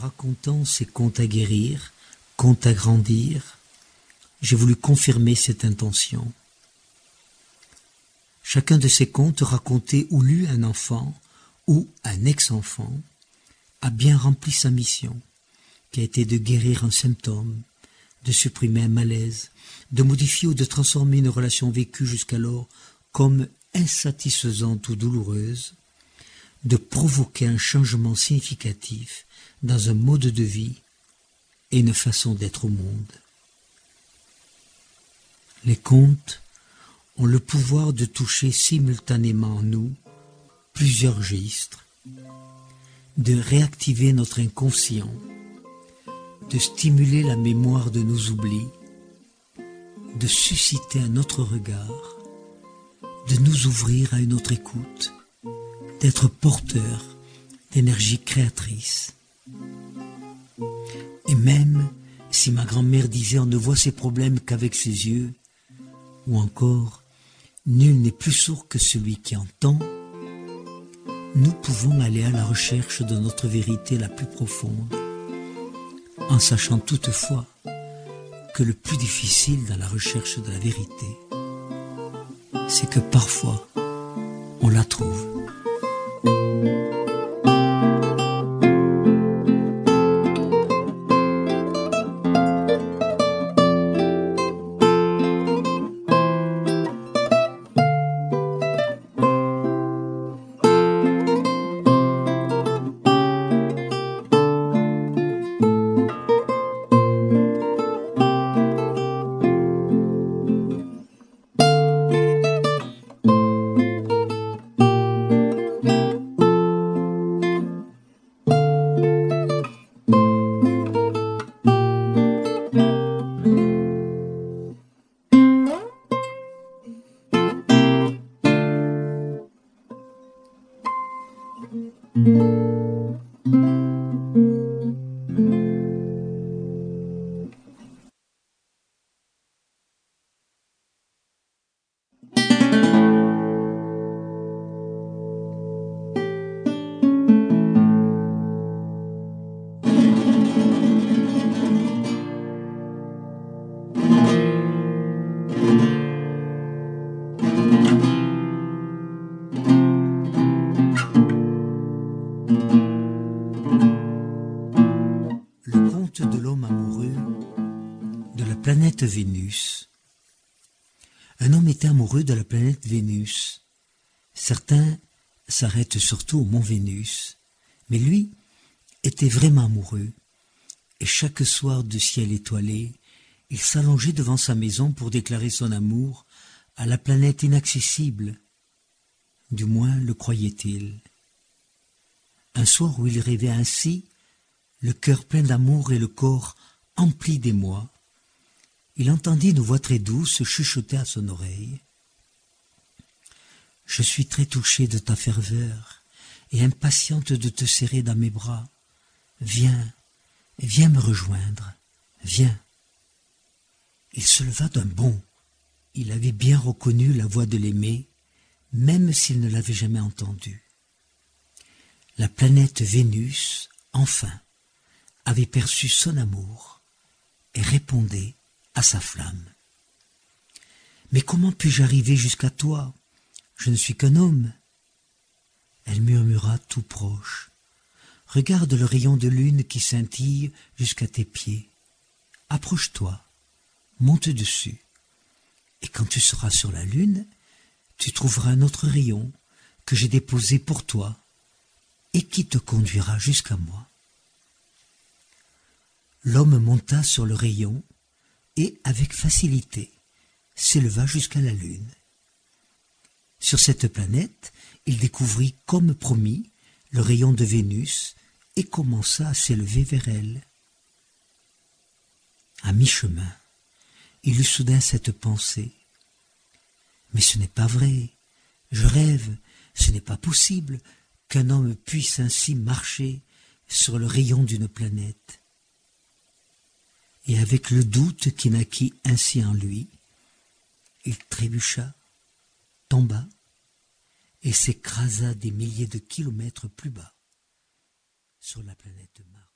racontant ces contes à guérir, contes à grandir, j'ai voulu confirmer cette intention. Chacun de ces contes raconté ou lu un enfant ou un ex-enfant a bien rempli sa mission, qui a été de guérir un symptôme, de supprimer un malaise, de modifier ou de transformer une relation vécue jusqu'alors comme insatisfaisante ou douloureuse, de provoquer un changement significatif dans un mode de vie et une façon d'être au monde. Les contes ont le pouvoir de toucher simultanément en nous plusieurs registres, de réactiver notre inconscient, de stimuler la mémoire de nos oublis, de susciter un autre regard, de nous ouvrir à une autre écoute, d'être porteur d'énergie créatrice. Et même si ma grand-mère disait on ne voit ses problèmes qu'avec ses yeux, ou encore nul n'est plus sourd que celui qui entend, nous pouvons aller à la recherche de notre vérité la plus profonde, en sachant toutefois que le plus difficile dans la recherche de la vérité, c'est que parfois on la trouve. Música Música planète Vénus. Un homme était amoureux de la planète Vénus. Certains s'arrêtent surtout au mont Vénus, mais lui était vraiment amoureux, et chaque soir de ciel étoilé, il s'allongeait devant sa maison pour déclarer son amour à la planète inaccessible. Du moins le croyait-il. Un soir où il rêvait ainsi, le cœur plein d'amour et le corps empli d'émoi, il entendit une voix très douce chuchoter à son oreille. Je suis très touché de ta ferveur et impatiente de te serrer dans mes bras. Viens, viens me rejoindre, viens. Il se leva d'un bond. Il avait bien reconnu la voix de l'aimé, même s'il ne l'avait jamais entendue. La planète Vénus, enfin, avait perçu son amour et répondait sa flamme. Mais comment puis-je arriver jusqu'à toi? Je ne suis qu'un homme. Elle murmura tout proche. Regarde le rayon de lune qui scintille jusqu'à tes pieds. Approche-toi, monte dessus, et quand tu seras sur la lune, tu trouveras un autre rayon que j'ai déposé pour toi et qui te conduira jusqu'à moi. L'homme monta sur le rayon et avec facilité s'éleva jusqu'à la Lune. Sur cette planète, il découvrit, comme promis, le rayon de Vénus et commença à s'élever vers elle. À mi-chemin, il eut soudain cette pensée. Mais ce n'est pas vrai, je rêve, ce n'est pas possible qu'un homme puisse ainsi marcher sur le rayon d'une planète et avec le doute qui naquit ainsi en lui, il trébucha, tomba, et s'écrasa des milliers de kilomètres plus bas sur la planète Mars.